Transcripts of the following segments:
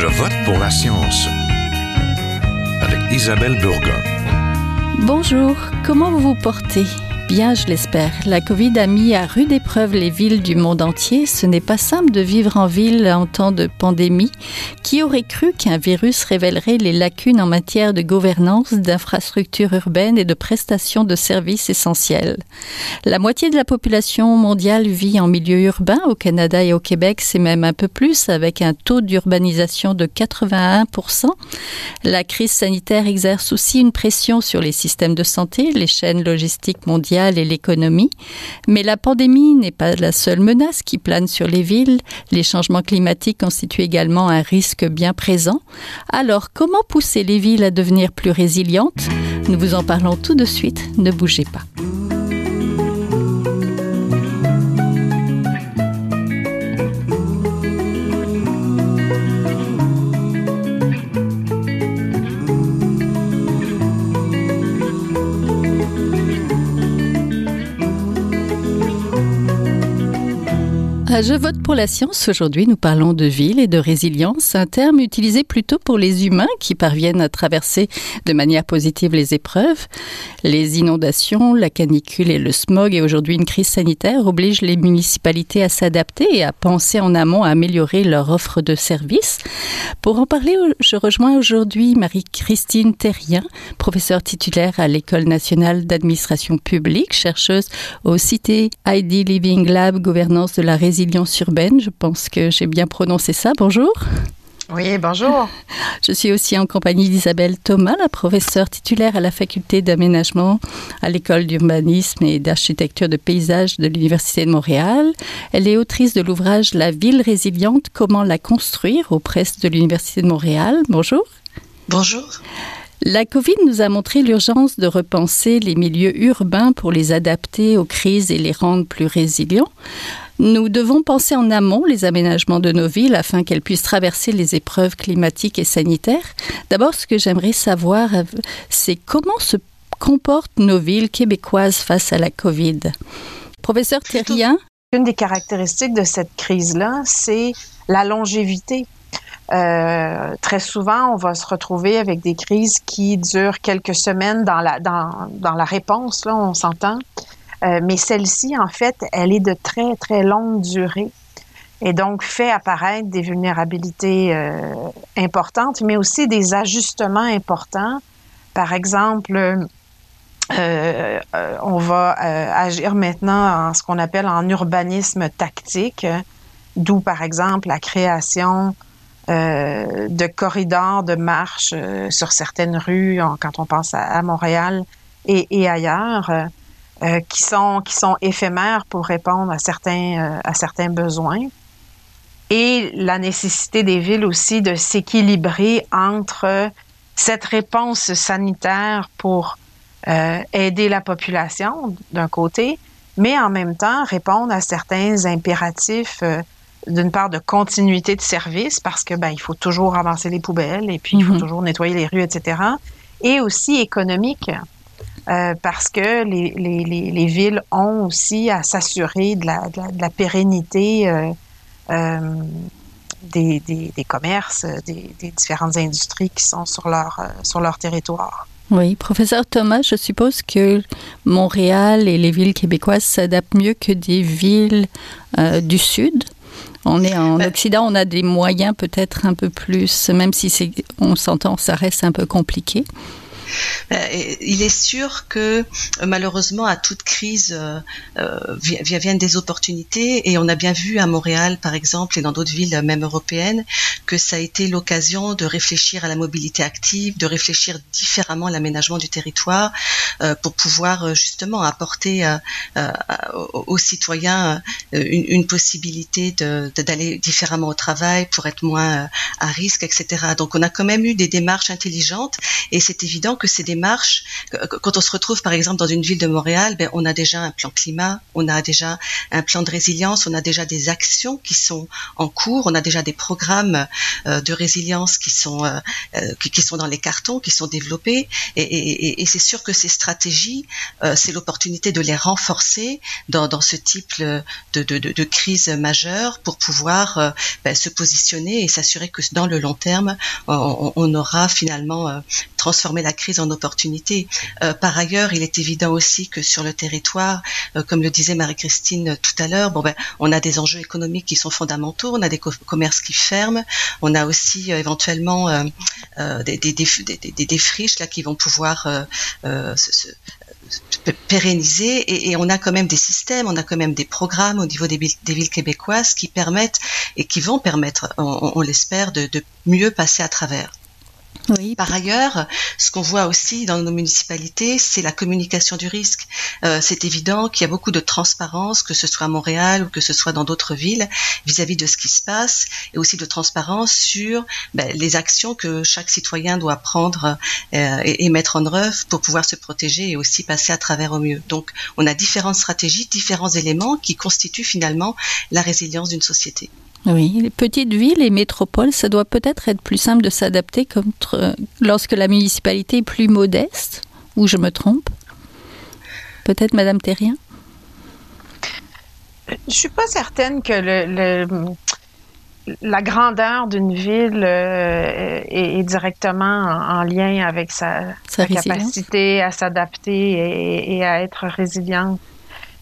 Je vote pour la science avec Isabelle Burgon. Bonjour, comment vous vous portez? Bien, je l'espère. La Covid a mis à rude épreuve les villes du monde entier. Ce n'est pas simple de vivre en ville en temps de pandémie. Qui aurait cru qu'un virus révélerait les lacunes en matière de gouvernance, d'infrastructures urbaines et de prestations de services essentiels? La moitié de la population mondiale vit en milieu urbain. Au Canada et au Québec, c'est même un peu plus, avec un taux d'urbanisation de 81%. La crise sanitaire exerce aussi une pression sur les systèmes de santé, les chaînes logistiques mondiales et l'économie. Mais la pandémie n'est pas la seule menace qui plane sur les villes. Les changements climatiques constituent également un risque bien présent. Alors, comment pousser les villes à devenir plus résilientes? Nous vous en parlons tout de suite. Ne bougez pas. Je vote pour la science. Aujourd'hui, nous parlons de ville et de résilience, un terme utilisé plutôt pour les humains qui parviennent à traverser de manière positive les épreuves. Les inondations, la canicule et le smog et aujourd'hui une crise sanitaire obligent les municipalités à s'adapter et à penser en amont à améliorer leur offre de services. Pour en parler, je rejoins aujourd'hui Marie-Christine Terrien, professeure titulaire à l'École nationale d'administration publique, chercheuse au Cité ID Living Lab Gouvernance de la résilience urbaine. Je pense que j'ai bien prononcé ça. Bonjour. Oui, bonjour. Je suis aussi en compagnie d'Isabelle Thomas, la professeure titulaire à la faculté d'aménagement à l'école d'urbanisme et d'architecture de paysage de l'Université de Montréal. Elle est autrice de l'ouvrage La ville résiliente, comment la construire aux presses de l'Université de Montréal. Bonjour. Bonjour. La Covid nous a montré l'urgence de repenser les milieux urbains pour les adapter aux crises et les rendre plus résilients. Nous devons penser en amont les aménagements de nos villes afin qu'elles puissent traverser les épreuves climatiques et sanitaires. D'abord, ce que j'aimerais savoir, c'est comment se comportent nos villes québécoises face à la COVID. Professeur Terrien. Une des caractéristiques de cette crise-là, c'est la longévité. Euh, très souvent, on va se retrouver avec des crises qui durent quelques semaines dans la, dans, dans la réponse, là, on s'entend. Euh, mais celle-ci, en fait, elle est de très, très longue durée et donc fait apparaître des vulnérabilités euh, importantes, mais aussi des ajustements importants. Par exemple, euh, on va agir maintenant en ce qu'on appelle en urbanisme tactique, d'où par exemple la création de corridors de marche sur certaines rues, quand on pense à, Montréal et, et ailleurs. Euh, qui sont qui sont éphémères pour répondre à certains euh, à certains besoins et la nécessité des villes aussi de s'équilibrer entre cette réponse sanitaire pour euh, aider la population d'un côté, mais en même temps répondre à certains impératifs d'une part de continuité de service parce que ben il faut toujours avancer les poubelles et puis il faut mm-hmm. toujours nettoyer les rues, etc. Et aussi économique euh, parce que les, les, les, villes ont aussi à s'assurer de la, de, la, pérennité euh, euh, des, des, des, commerces, des, des, différentes industries qui sont sur leur, sur leur territoire. Oui, professeur Thomas, je suppose que Montréal et les villes québécoises s'adaptent mieux que des villes du Sud. On est en ben Occident, on a des moyens peut-être un peu plus, même si on s'entend, ça reste un peu compliqué. Euh, il est sûr que euh, malheureusement à toute crise euh, viennent des opportunités. Et on a bien vu à Montréal par exemple et dans d'autres villes même européennes que ça a été l'occasion de réfléchir à la mobilité active, de réfléchir différemment à l'aménagement du territoire pour pouvoir justement apporter aux citoyens une, possibilité d'aller différemment au travail pour être moins à risque, etc. Donc on a quand même eu des démarches intelligentes et c'est évident que ces démarches, quand on se retrouve par exemple dans une ville de Montréal, ben, on a déjà un plan climat, on a déjà un plan de résilience, on a déjà des actions qui sont en cours, on a déjà des programmes euh, de résilience qui sont euh, euh, qui, sont dans les cartons, qui sont développés, et, et, et c'est sûr que ces stratégies, c'est l'opportunité de les renforcer dans, ce type de, de, crise majeure pour pouvoir ben, se positionner et s'assurer que dans le long terme, on aura finalement transformé la crise en opportunité. par ailleurs, il est évident aussi que sur le territoire, comme le disait Marie-Christine tout à l'heure, ben, on a des enjeux économiques qui sont fondamentaux, on a des commerces qui ferment, on a aussi euh, éventuellement euh, euh, des, des, friches qui vont pouvoir se, pérenniser et, on a quand même des systèmes, on a quand même des programmes au niveau des, villes québécoises qui permettent et qui vont permettre, on, l'espère, de mieux passer à travers. Par ailleurs, ce qu'on voit aussi dans nos municipalités, c'est la communication du risque. Euh, c'est évident qu'il y a beaucoup de transparence, que ce soit à Montréal ou que ce soit dans d'autres villes, vis-à-vis de ce qui se passe, et aussi de transparence sur ben, les actions que chaque citoyen doit prendre euh, et, et, mettre en œuvre pour pouvoir se protéger et aussi passer à travers au mieux. Donc, on a différentes stratégies, différents éléments qui constituent finalement la résilience d'une société. Oui, les petites villes et métropoles, ça doit peut-être être plus simple de s'adapter contre lorsque la municipalité est plus modeste, ou je me trompe? Peut-être Madame Terrien Je suis pas certaine que le, le la grandeur d'une ville euh, est, est, directement en, en, lien avec sa, sa, sa capacité à s'adapter et, et, à être résiliente.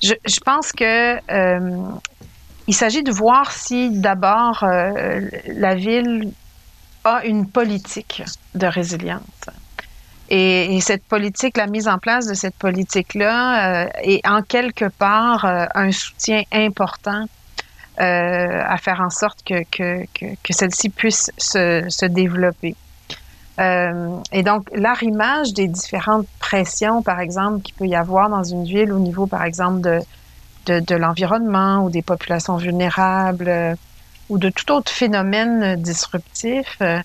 Je, je pense que euh, il s'agit de voir si d'abord euh, la ville a une politique de résilience. Et, et, cette politique, la mise en place de cette politique-là euh, est en quelque part euh, un soutien important à faire en sorte que, que, que, celle-ci puisse se, se développer. Et donc, l'arrimage des différentes pressions, par exemple, qu'il peut y avoir dans une ville au niveau, par exemple, de, de, l'environnement ou des populations vulnérables euh, ou de tout autre phénomène disruptif euh,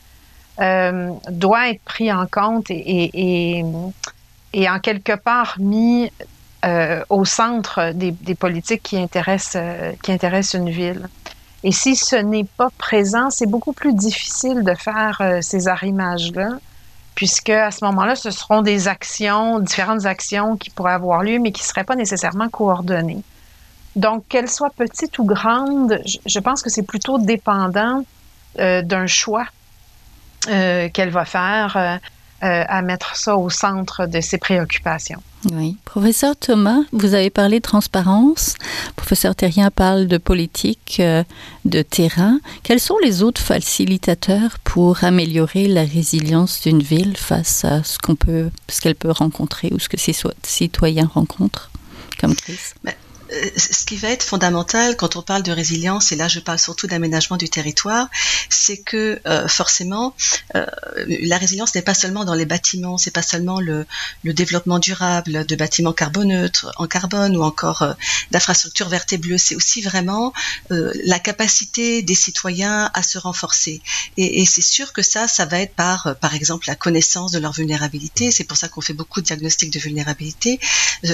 euh, doit être pris en compte et, et, en quelque part mis au centre des, politiques qui intéressent, qui intéressent une ville. Et si ce n'est pas présent, c'est beaucoup plus difficile de faire ces arrimages-là, puisque à ce moment-là, ce seront des actions, différentes actions qui pourraient avoir lieu, mais qui ne seraient pas nécessairement coordonnées. Donc, qu'elle soit petite ou grande, je pense que c'est plutôt dépendant euh, d'un choix euh, qu'elle va faire euh, à mettre ça au centre de ses préoccupations. Oui. Professeur Thomas, vous avez parlé de transparence. Professeur Terrien parle de politique euh, de terrain. Quels sont les autres facilitateurs pour améliorer la résilience d'une ville face à ce qu'on peut, ce qu'elle peut rencontrer ou ce que ses citoyens rencontrent comme crise? Euh, ce qui va être fondamental quand on parle de résilience, et là je parle surtout d'aménagement du territoire, c'est que euh, forcément euh, la résilience n'est pas seulement dans les bâtiments, c'est pas seulement le, le, développement durable de bâtiments carboneutres en carbone ou encore euh, d'infrastructures vertes et bleues, c'est aussi vraiment euh, la capacité des citoyens à se renforcer. Et, et c'est sûr que ça, ça va être par, euh, par exemple, la connaissance de leur vulnérabilité. C'est pour ça qu'on fait beaucoup de diagnostics de vulnérabilité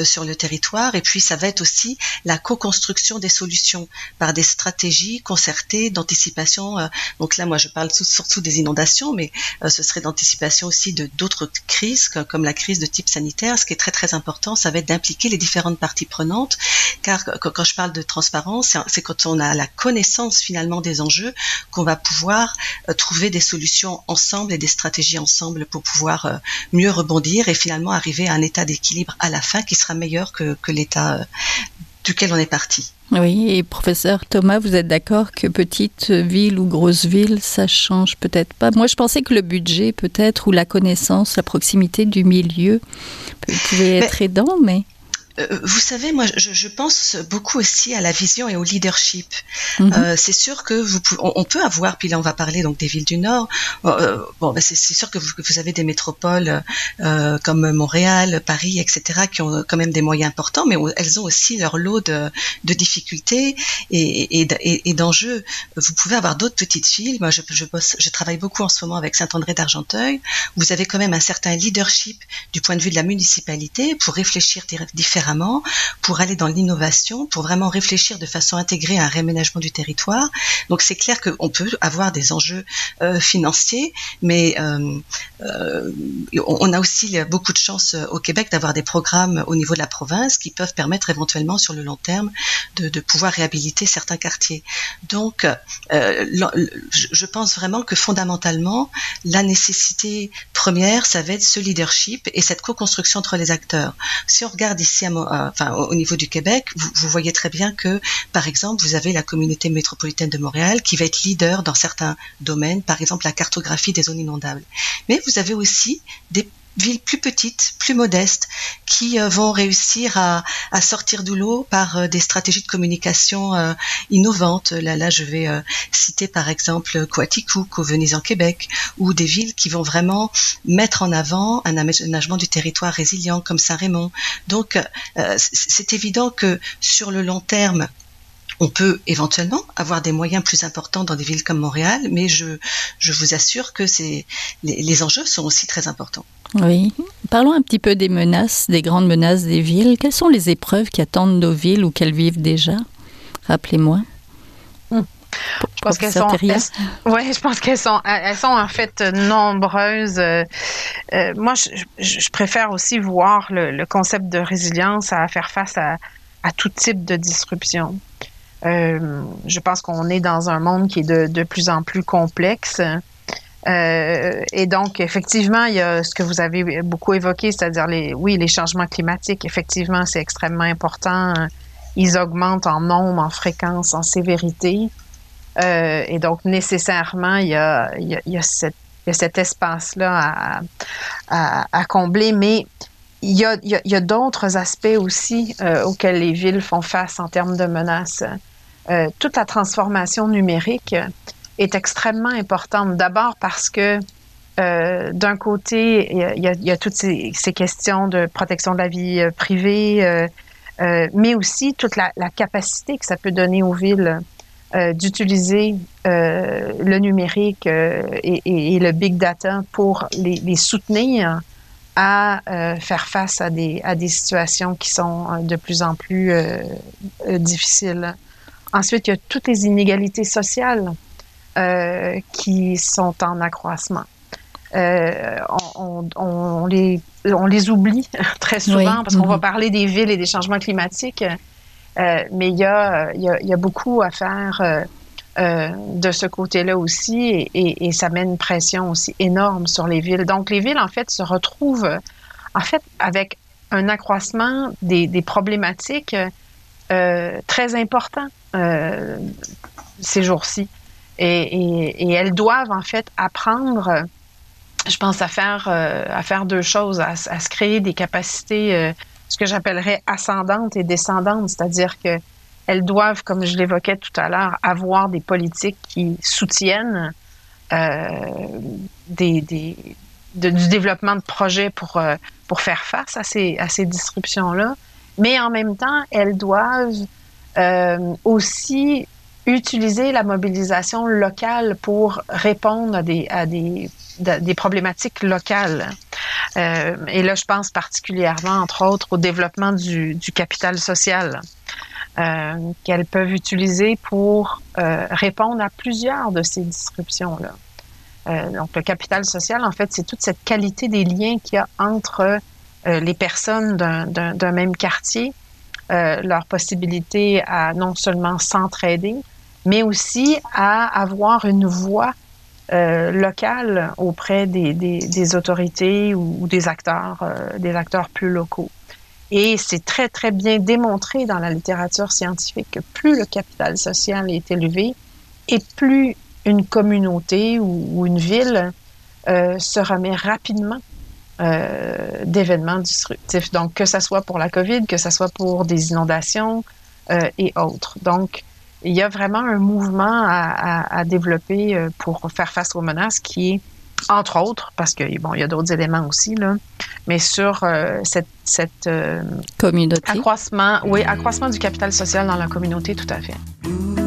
sur le territoire. Et puis ça va être aussi la co-construction des solutions par des stratégies concertées d'anticipation. Euh, donc là, moi, je parle surtout des inondations, mais euh, ce serait d'anticipation aussi de d'autres crises, comme la crise de type sanitaire. Ce qui est très très important, ça va être d'impliquer les différentes parties prenantes, car quand je parle de transparence, c'est quand on a la connaissance finalement des enjeux qu'on va pouvoir euh, trouver des solutions ensemble et des stratégies ensemble pour pouvoir mieux rebondir et finalement arriver à un état d'équilibre à la fin qui sera meilleur que, que l'état duquel on est parti. Oui, et professeur Thomas, vous êtes d'accord que petite ville ou grosse ville, ça change peut-être pas? Moi, je pensais que le budget, peut-être, ou la connaissance, la proximité du milieu pouvait être mais... aidant, mais Euh, vous savez, moi, je, je, pense beaucoup aussi à la vision et au leadership. Mhm. euh, c'est sûr que vous, on, on, peut avoir, puis là, on va parler donc des villes du Nord. Euh, bon, ben c'est sûr que vous, vous, avez des métropoles euh, comme Montréal, Paris, etc., qui ont quand même des moyens importants, mais elles ont aussi leur lot de, de difficultés et, et, et d'enjeux. Vous pouvez avoir d'autres petites villes. Moi, je, je, bosse, je travaille beaucoup en ce moment avec Saint-André d'Argenteuil. Vous avez quand même un certain leadership du point de vue de la municipalité pour réfléchir différemment, pour aller dans l'innovation, pour vraiment réfléchir de façon intégrée à un réaménagement du territoire. Donc c'est clair qu'on peut avoir des enjeux euh, financiers, mais euh, euh, on a aussi beaucoup de chance au Québec d'avoir des programmes au niveau de la province qui peuvent permettre éventuellement sur le long terme de, pouvoir réhabiliter certains quartiers. Donc je pense vraiment que fondamentalement la nécessité première, ça va être ce leadership et cette co-construction entre les acteurs. Si on regarde ici à, au niveau du Québec, vous, voyez très bien que, par exemple, vous avez la communauté métropolitaine de Montréal qui va être leader dans certains domaines, par exemple la cartographie des zones inondables. Mais vous avez aussi des villes plus petites, plus modestes, qui euh, vont réussir à, à sortir du lot par euh, des stratégies de communication euh, innovantes. Là, là, je vais citer par exemple Coaticook au Venise en Québec, ou des villes qui vont vraiment mettre en avant un aménagement du territoire résilient comme Saint-Raymond. Donc, c'est évident que sur le long terme, on peut éventuellement avoir des moyens plus importants dans des villes comme Montréal, mais je, je vous assure que les, les enjeux sont aussi très importants. Oui. Parlons un petit peu des menaces, des grandes menaces des villes. Quelles sont les épreuves qui attendent nos villes ou qu'elles vivent déjà? Rappelez-moi. Hum. Je pense qu'elles sont. Oui, je pense qu'elles sont. Elles sont en fait nombreuses. Euh, euh, moi, je, je, préfère aussi voir le, le, concept de résilience à faire face à, à tout type de disruption. Euh, je pense qu'on est dans un monde qui est de, de plus en plus complexe. Euh, et donc, effectivement, il y a ce que vous avez beaucoup évoqué, c'est-à-dire les, oui, les changements climatiques. Effectivement, c'est extrêmement important. Ils augmentent en nombre, en fréquence, en sévérité. Euh, et donc, nécessairement, il y a, il y a, il y a cet espace-là à, à, à, combler. Mais il y a, il y a d'autres aspects aussi euh, auxquels les villes font face en termes de menaces. Toute la transformation numérique est extrêmement importante. D'abord parce que euh, d'un côté, il y, a, y, a, toutes ces, ces, questions de protection de la vie euh, privée, euh, euh, mais aussi toute la, la, capacité que ça peut donner aux villes d'utiliser le numérique et, et, et, le big data pour les, les soutenir à faire face à des, à des situations qui sont de plus en plus difficiles. Ensuite, il y a toutes les inégalités sociales euh, qui sont en accroissement. Euh, on, on, on, les, on les oublie très souvent oui. parce qu'on va parler des villes et des changements climatiques, euh, mais il y, a, y a, y a beaucoup à faire euh, de ce côté-là aussi et, et, et, ça met une pression aussi énorme sur les villes. Donc les villes, en fait, se retrouvent en fait avec un accroissement des, des problématiques très importants ces jours-ci. Et, elles doivent en fait apprendre, je pense, à faire, euh, à faire deux choses, à, se créer des capacités, euh, ce que j'appellerais ascendantes et descendantes, c'est-à-dire que elles doivent, comme je l'évoquais tout à l'heure, avoir des politiques qui soutiennent euh, du développement de projets pour, euh, pour faire face à ces, à ces disruptions-là. Mais en même temps, elles doivent euh, aussi utiliser la mobilisation locale pour répondre à des, à des, des problématiques locales. Euh, et là, je pense particulièrement, entre autres, au développement du, du capital social euh, qu'elles peuvent utiliser pour euh, répondre à plusieurs de ces disruptions-là. Donc, le capital social, en fait, c'est toute cette qualité des liens qu'il y a entre les personnes d'un même quartier, leur possibilité à non seulement s'entraider, mais aussi à avoir une voix euh, locale auprès des, autorités ou, des acteurs, euh, des acteurs plus locaux. Et c'est très, très bien démontré dans la littérature scientifique que plus le capital social est élevé et plus une communauté ou, une ville euh, se remet rapidement d'événements disruptifs. Donc, que ce soit pour la COVID, que ce soit pour des inondations et autres. Donc, il y a vraiment un mouvement à, développer pour faire face aux menaces qui est, entre autres, parce que bon, il y a d'autres éléments aussi, là, mais sur cette, cette communauté. Accroissement, oui, accroissement du capital social dans la communauté, tout à fait.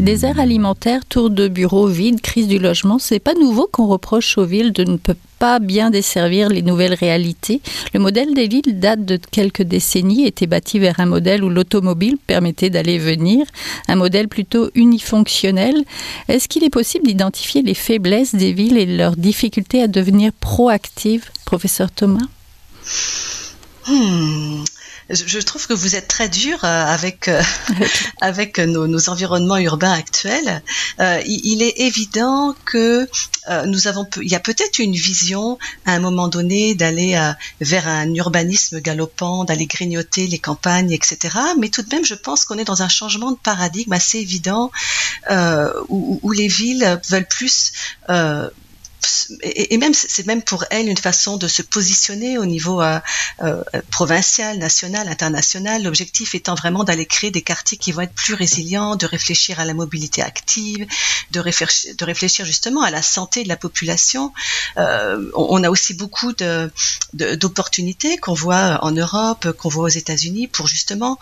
Désert alimentaire, tour de bureaux vides, crise du logement, c'est pas nouveau qu'on reproche aux villes de ne pas bien desservir les nouvelles réalités. Le modèle des villes date de quelques décennies, était bâti vers un modèle où l'automobile permettait d'aller venir, un modèle plutôt unifonctionnel. Est-ce qu'il est possible d'identifier les faiblesses des villes et leurs difficultés à devenir proactives, professeur Thomas? Hmm je trouve que vous êtes très dur euh, avec euh, avec nos, environnements urbains actuels. Euh, il, est évident que nous avons, il y a peut-être une vision à un moment donné d'aller vers un urbanisme galopant, d'aller grignoter les campagnes, etc. Mais tout de même, je pense qu'on est dans un changement de paradigme assez évident où, où, les villes veulent plus et, même c'est même pour elle une façon de se positionner au niveau euh, euh, provincial, national, international. L'objectif étant vraiment d'aller créer des quartiers qui vont être plus résilients, de réfléchir à la mobilité active, de réfléchir, de justement à la santé de la population. Euh, on, a aussi beaucoup de d'opportunités qu'on voit en Europe, qu'on voit aux États-Unis pour justement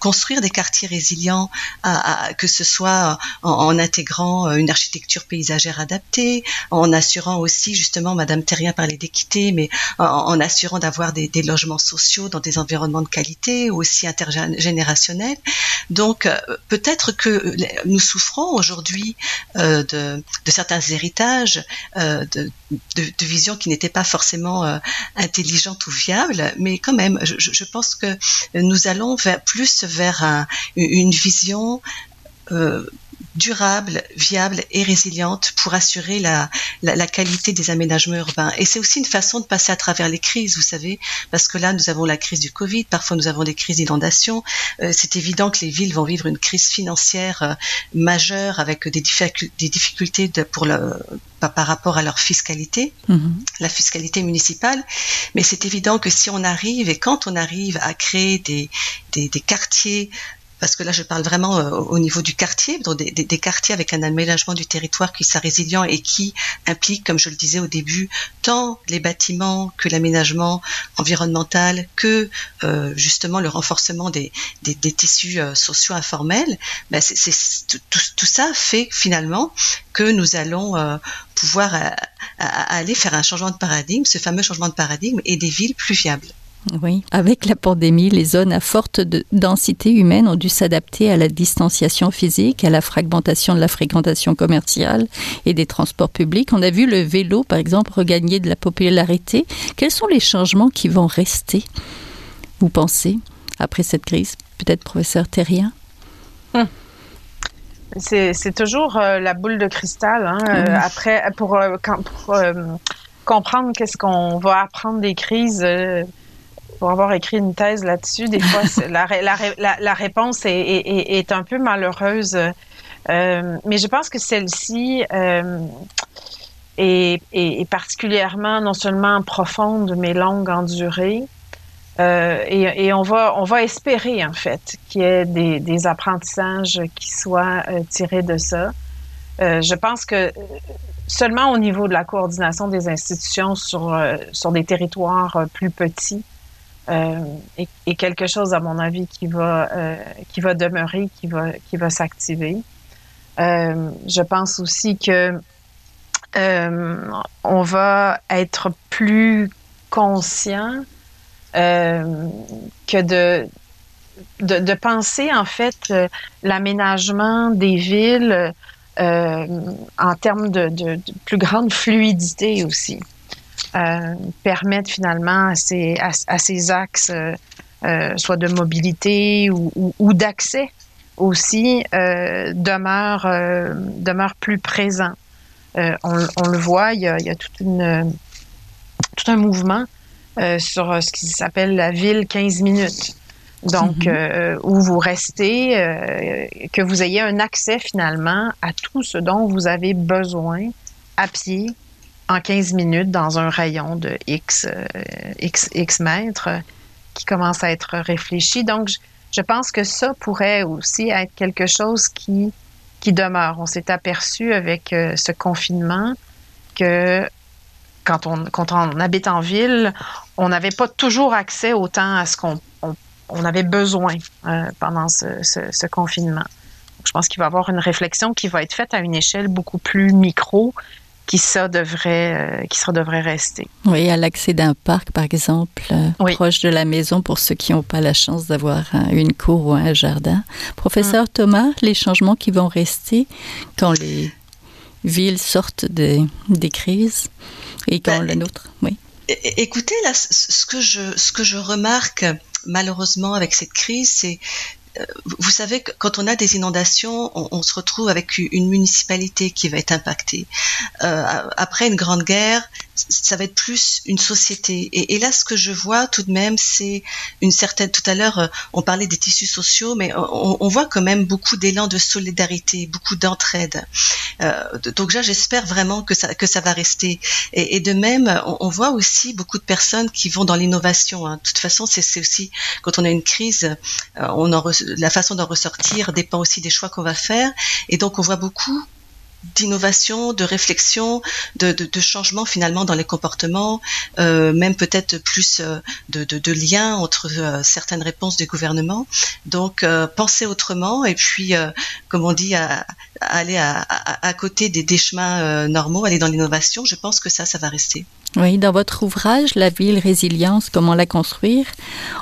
construire des quartiers résilients, que ce soit en intégrant une architecture paysagère adaptée, en assurant aussi, justement, Madame Terrien parlait d'équité, mais en, assurant d'avoir des, logements sociaux dans des environnements de qualité, aussi intergénérationnels. Donc, euh, peut-être que nous souffrons aujourd'hui euh, de, certains héritages, euh, de, visions qui n'étaient pas forcément intelligentes ou viables, mais quand même, je, pense que nous allons plus vers une vision durable, viable et résiliente pour assurer la, la, qualité des aménagements urbains. Et c'est aussi une façon de passer à travers les crises, vous savez, parce que là, nous avons la crise du Covid, parfois nous avons des crises d'inondation. Euh, c'est évident que les villes vont vivre une crise financière euh, majeure avec des, des difficultés de, pour le, par rapport à leur fiscalité, mm-hmm. la fiscalité municipale. Mais c'est évident que si on arrive et quand on arrive à créer des, des, des quartiers parce que là je parle vraiment euh, au niveau du quartier, donc des, quartiers avec un aménagement du territoire qui soit résilient et qui implique, comme je le disais au début, tant les bâtiments que l'aménagement environnemental que euh, justement le renforcement des, tissus euh, sociaux informels. Ben c'est, tout, tout, ça fait finalement que nous allons pouvoir aller faire un changement de paradigme, ce fameux changement de paradigme et des villes plus viables. Oui, avec la pandémie, les zones à forte densité humaine ont dû s'adapter à la distanciation physique, à la fragmentation de la fréquentation commerciale et des transports publics. On a vu le vélo, par exemple, regagner de la popularité. Quels sont les changements qui vont rester, vous pensez, après cette crise? Peut-être professeur Terrien hum. C'est toujours euh, la boule de cristal. Hein, euh, après, pour, euh, pour comprendre qu'est-ce qu'on va apprendre des crises pour avoir écrit une thèse là-dessus, des fois, la, réponse est, un peu malheureuse. Euh, mais je pense que celle-ci euh, est, particulièrement non seulement profonde, mais longue en durée. Euh, et, on va on va espérer en fait qu'il y ait des, des apprentissages qui soient tirés de ça. Je pense que seulement au niveau de la coordination des institutions sur sur des territoires plus petits, euh, et, quelque chose, à mon avis, qui va, euh, qui va demeurer, qui va, qui va s'activer. Euh, je pense aussi que on va être plus conscient que de, de, de, penser en fait l'aménagement des villes en termes de, de, de, plus grande fluidité aussi euh, permettre finalement à ces, à, ces axes, euh, euh, soit de mobilité ou, ou, ou d'accès aussi, euh, demeure, demeure plus présent. on, le voit, il y a, il y a toute une, tout un mouvement sur ce qui s'appelle la ville 15 minutes. Donc, mhm. où vous restez, que vous ayez un accès finalement à tout ce dont vous avez besoin à pied en 15 minutes dans un rayon de X, X, X mètres qui commence à être réfléchi. Donc, je, pense que ça pourrait aussi être quelque chose qui, qui demeure. On s'est aperçu avec euh, ce confinement que quand on, quand on habite en ville, on n'avait pas toujours accès autant à ce qu'on on, avait besoin euh, pendant ce, confinement. je pense qu'il va y avoir une réflexion qui va être faite à une échelle beaucoup plus micro qui ça devrait, euh, qui ça devrait rester. Oui, à l'accès d'un parc, par exemple, euh, proche de la maison pour ceux qui n'ont pas la chance d'avoir une cour ou un jardin. Professeur mm. Thomas, les changements qui vont rester quand les villes sortent des, des crises et quand ben, la nôtre, oui. Écoutez, là, ce que je, ce que je remarque malheureusement avec cette crise, c'est vous savez, quand on a des inondations, on, se retrouve avec une municipalité qui va être impactée. Euh, après une grande guerre, ça va être plus une société. Et, là, ce que je vois tout de même, c'est une certaine. Tout à l'heure, euh, on parlait des tissus sociaux, mais on, voit quand même beaucoup d'élan de solidarité, beaucoup d'entraide. Euh, donc j'espère vraiment que ça que ça va rester. Et, de même, on, voit aussi beaucoup de personnes qui vont dans l'innovation. Hein. De toute façon, c'est aussi quand on a une crise, on en la façon d'en ressortir dépend aussi des choix qu'on va faire. Et donc, on voit beaucoup d'innovation, de réflexion, de, de, changement finalement dans les comportements, euh, même peut-être plus euh, de, liens entre euh, certaines réponses du gouvernement. Donc penser autrement et puis, comme on dit, aller à, à, côté des, des chemins normaux, aller dans l'innovation. Je pense que ça, ça va rester. Oui, dans votre ouvrage La ville résilience, comment la construire,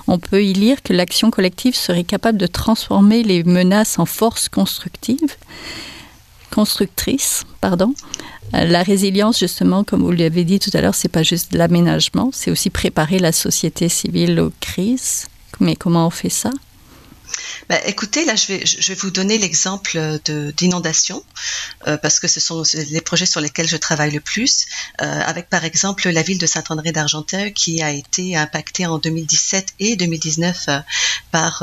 on peut y lire que l'action collective serait capable de transformer les menaces en force constructive constructrice, pardon. Euh, la résilience, justement, comme vous l'avez dit tout à l'heure, c'est pas juste l'aménagement, c'est aussi préparer la société civile aux crises. Mais comment on fait ça? Bah, écoutez, là, je vais, je vais vous donner l'exemple d'inondation, euh, parce que ce sont les projets sur lesquels je travaille le plus, euh, avec par exemple la ville de Saint-André d'Argenteuil qui a été impactée en 2017 et 2019 par,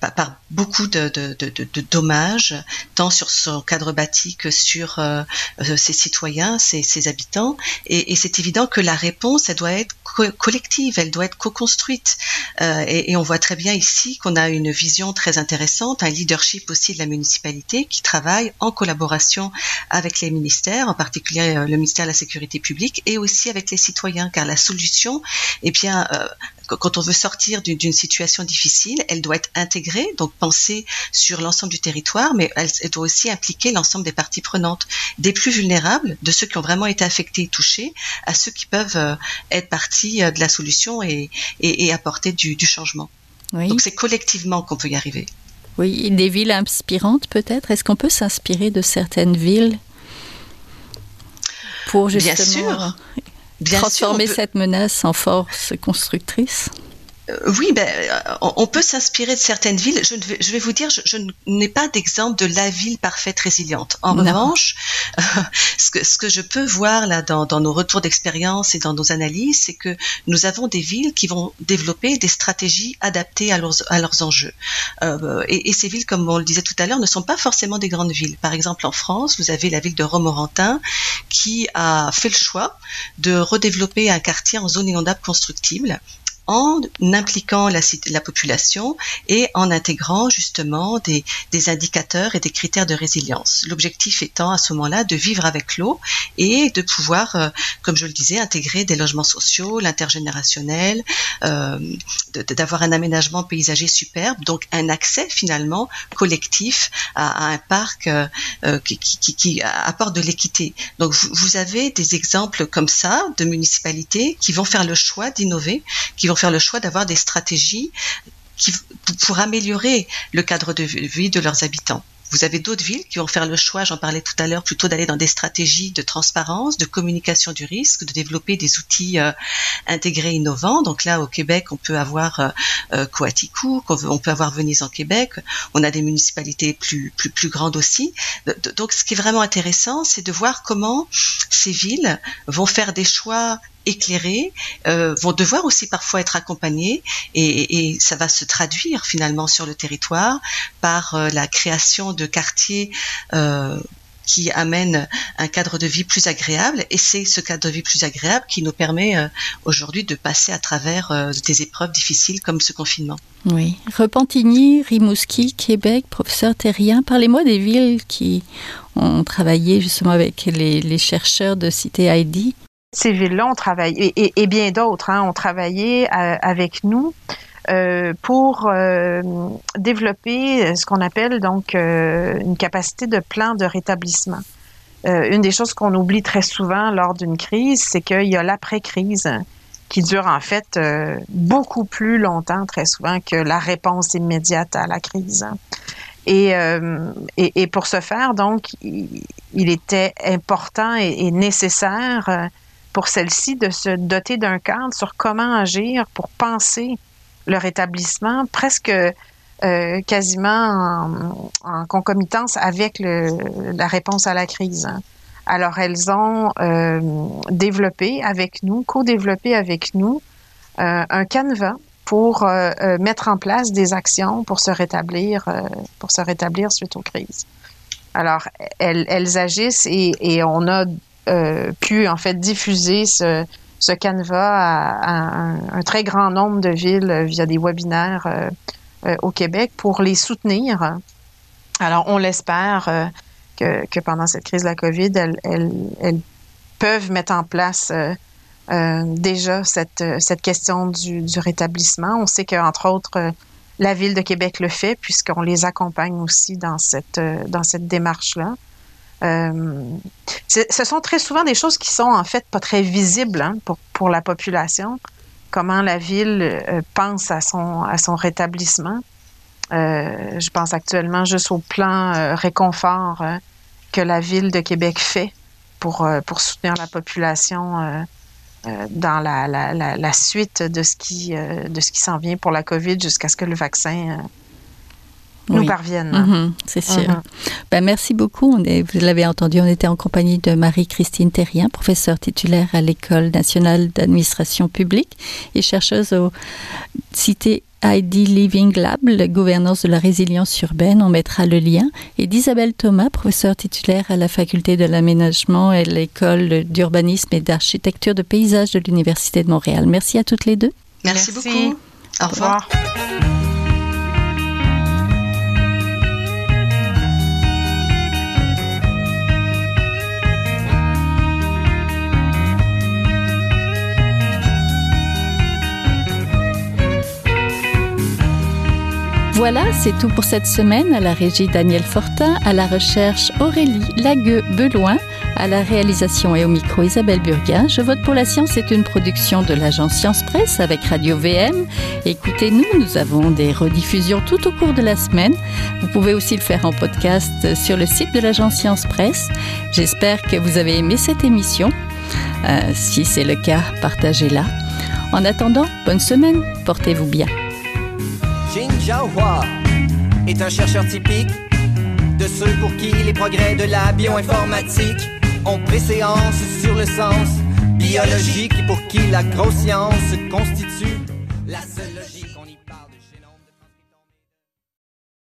par beaucoup de, de, de, de, dommages, tant sur son cadre bâti que sur euh, euh, ses citoyens, ses, ses habitants. Et, et c'est évident que la réponse, elle doit être collective, elle doit être co-construite. Euh, et, et, on voit très bien ici qu'on a une vision très intéressante, un leadership aussi de la municipalité qui travaille en collaboration avec les ministères, en particulier euh, le ministère de la Sécurité publique, et aussi avec les citoyens, car la solution, eh bien, euh, quand on veut sortir d'une situation difficile, elle doit être intégrée, donc penser sur l'ensemble du territoire, mais elle, doit aussi impliquer l'ensemble des parties prenantes, des plus vulnérables, de ceux qui ont vraiment été affectés et touchés, à ceux qui peuvent euh, être partie euh, de la solution et, et, apporter du, du changement. Oui. Donc c'est collectivement qu'on peut y arriver. Oui, des villes inspirantes peut-être? Est-ce qu'on peut s'inspirer de certaines villes pour justement Bien sûr. Bien transformer cette menace en force constructrice oui, ben, euh, on peut s'inspirer de certaines villes. Je, vais, je vais vous dire, je, n'ai pas d'exemple de la ville parfaite résiliente. En revanche, ce, que, ce que je peux voir là dans, dans nos retours d'expérience et dans nos analyses, c'est que nous avons des villes qui vont développer des stratégies adaptées à leurs, à leurs enjeux. Euh, et, et, ces villes, comme on le disait tout à l'heure, ne sont pas forcément des grandes villes. Par exemple, en France, vous avez la ville de Romorantin qui a fait le choix de redévelopper un quartier en zone inondable constructible en impliquant la, la, population et en intégrant justement des, des, indicateurs et des critères de résilience. L'objectif étant à ce moment-là de vivre avec l'eau et de pouvoir, euh, comme je le disais, intégrer des logements sociaux, l'intergénérationnel, euh, d'avoir un aménagement paysager superbe, donc un accès finalement collectif à, à un parc euh, euh qui, qui, qui, apporte de l'équité. Donc vous, vous avez des exemples comme ça de municipalités qui vont faire le choix d'innover, qui vont faire le choix d'avoir des stratégies pour améliorer le cadre de vie de leurs habitants. vous avez d'autres villes qui vont faire le choix, j'en parlais tout à l'heure, plutôt d'aller dans des stratégies de transparence, de communication du risque, de développer des outils euh, intégrés innovants. Donc là, au Québec, on peut avoir euh, euh on peut avoir Venise en Québec, on a des municipalités plus, plus, plus grandes aussi. Donc ce qui est vraiment intéressant, c'est de voir comment ces villes vont faire des choix éclairés, euh, vont devoir aussi parfois être accompagnés et, ça va se traduire finalement sur le territoire par euh, la création de quartiers euh, qui amènent un cadre de vie plus agréable et c'est ce cadre de vie plus agréable qui nous permet aujourd'hui de passer à travers des épreuves difficiles comme ce confinement. Oui. Repentigny, Rimouski, Québec, professeur Terrien, parlez-moi des villes qui ont travaillé justement avec les, les chercheurs de Cité ID ces villes-là ont travaillé, et, bien d'autres hein, ont travaillé euh, avec nous euh, pour euh, développer ce qu'on appelle donc une capacité de plan de rétablissement. Une des choses qu'on oublie très souvent lors d'une crise, c'est qu'il y a l'après-crise qui dure en fait beaucoup plus longtemps, très souvent, que la réponse immédiate à la crise. Et, euh, et, pour ce faire, donc, il, était important et nécessaire pour celle-ci de se doter d'un cadre sur comment agir pour penser le rétablissement presque euh, quasiment en, concomitance avec la réponse à la crise. Alors elles ont euh, développé avec nous, co-développé avec nous euh, un canevas pour mettre en place des actions pour se rétablir, pour se rétablir suite aux crises. Alors elles, agissent et, on a pu en fait diffuser ce, canevas à, un, très grand nombre de villes via des webinaires euh, euh, au Québec pour les soutenir. Alors, on l'espère euh, que, pendant cette crise de la COVID, elles, peuvent mettre en place euh, déjà cette, question du, rétablissement. On sait qu'entre autres, la ville de Québec le fait puisqu'on les accompagne aussi dans cette démarche-là. Euh, ce sont très souvent des choses qui sont en fait pas très visibles hein, pour, pour la population. Comment la ville euh, pense à son, à son rétablissement. Euh, je pense actuellement juste au plan réconfort que la ville de Québec fait pour, pour soutenir la population dans la, la, la, la, suite de ce qui, de ce qui s'en vient pour la COVID jusqu'à ce que le vaccin nous oui. parviennent. -hmm, c'est sûr. Ben, merci beaucoup. On est, vous l'avez entendu, on était en compagnie de Marie-Christine Terrien, professeure titulaire à l'École nationale d'administration publique et chercheuse au Cité ID Living Lab, la gouvernance de la résilience urbaine, on mettra le lien, et d'Isabelle Thomas, professeure titulaire à la faculté de l'aménagement et l'école d'urbanisme et d'architecture de paysage de l'Université de Montréal. Merci à toutes les deux. Merci, Merci. beaucoup. Au revoir. Au revoir. Voilà, c'est tout pour cette semaine. À la régie Daniel Fortin, à la recherche Aurélie Lagueux-Beloin, à la réalisation et au micro Isabelle Burguin. Je vote pour la science est une production de l'agence Science Presse avec Radio VM. Écoutez-nous, nous avons des rediffusions tout au cours de la semaine. Vous pouvez aussi le faire en podcast sur le site de l'agence Science Presse. J'espère que vous avez aimé cette émission. Euh, si c'est le cas, partagez-la. En attendant, bonne semaine, portez-vous bien. Jin Jiahua est un chercheur typique de ceux pour qui les progrès de la bioinformatique ont préséance sur le sens biologique et pour qui la grosse science constitue la seule.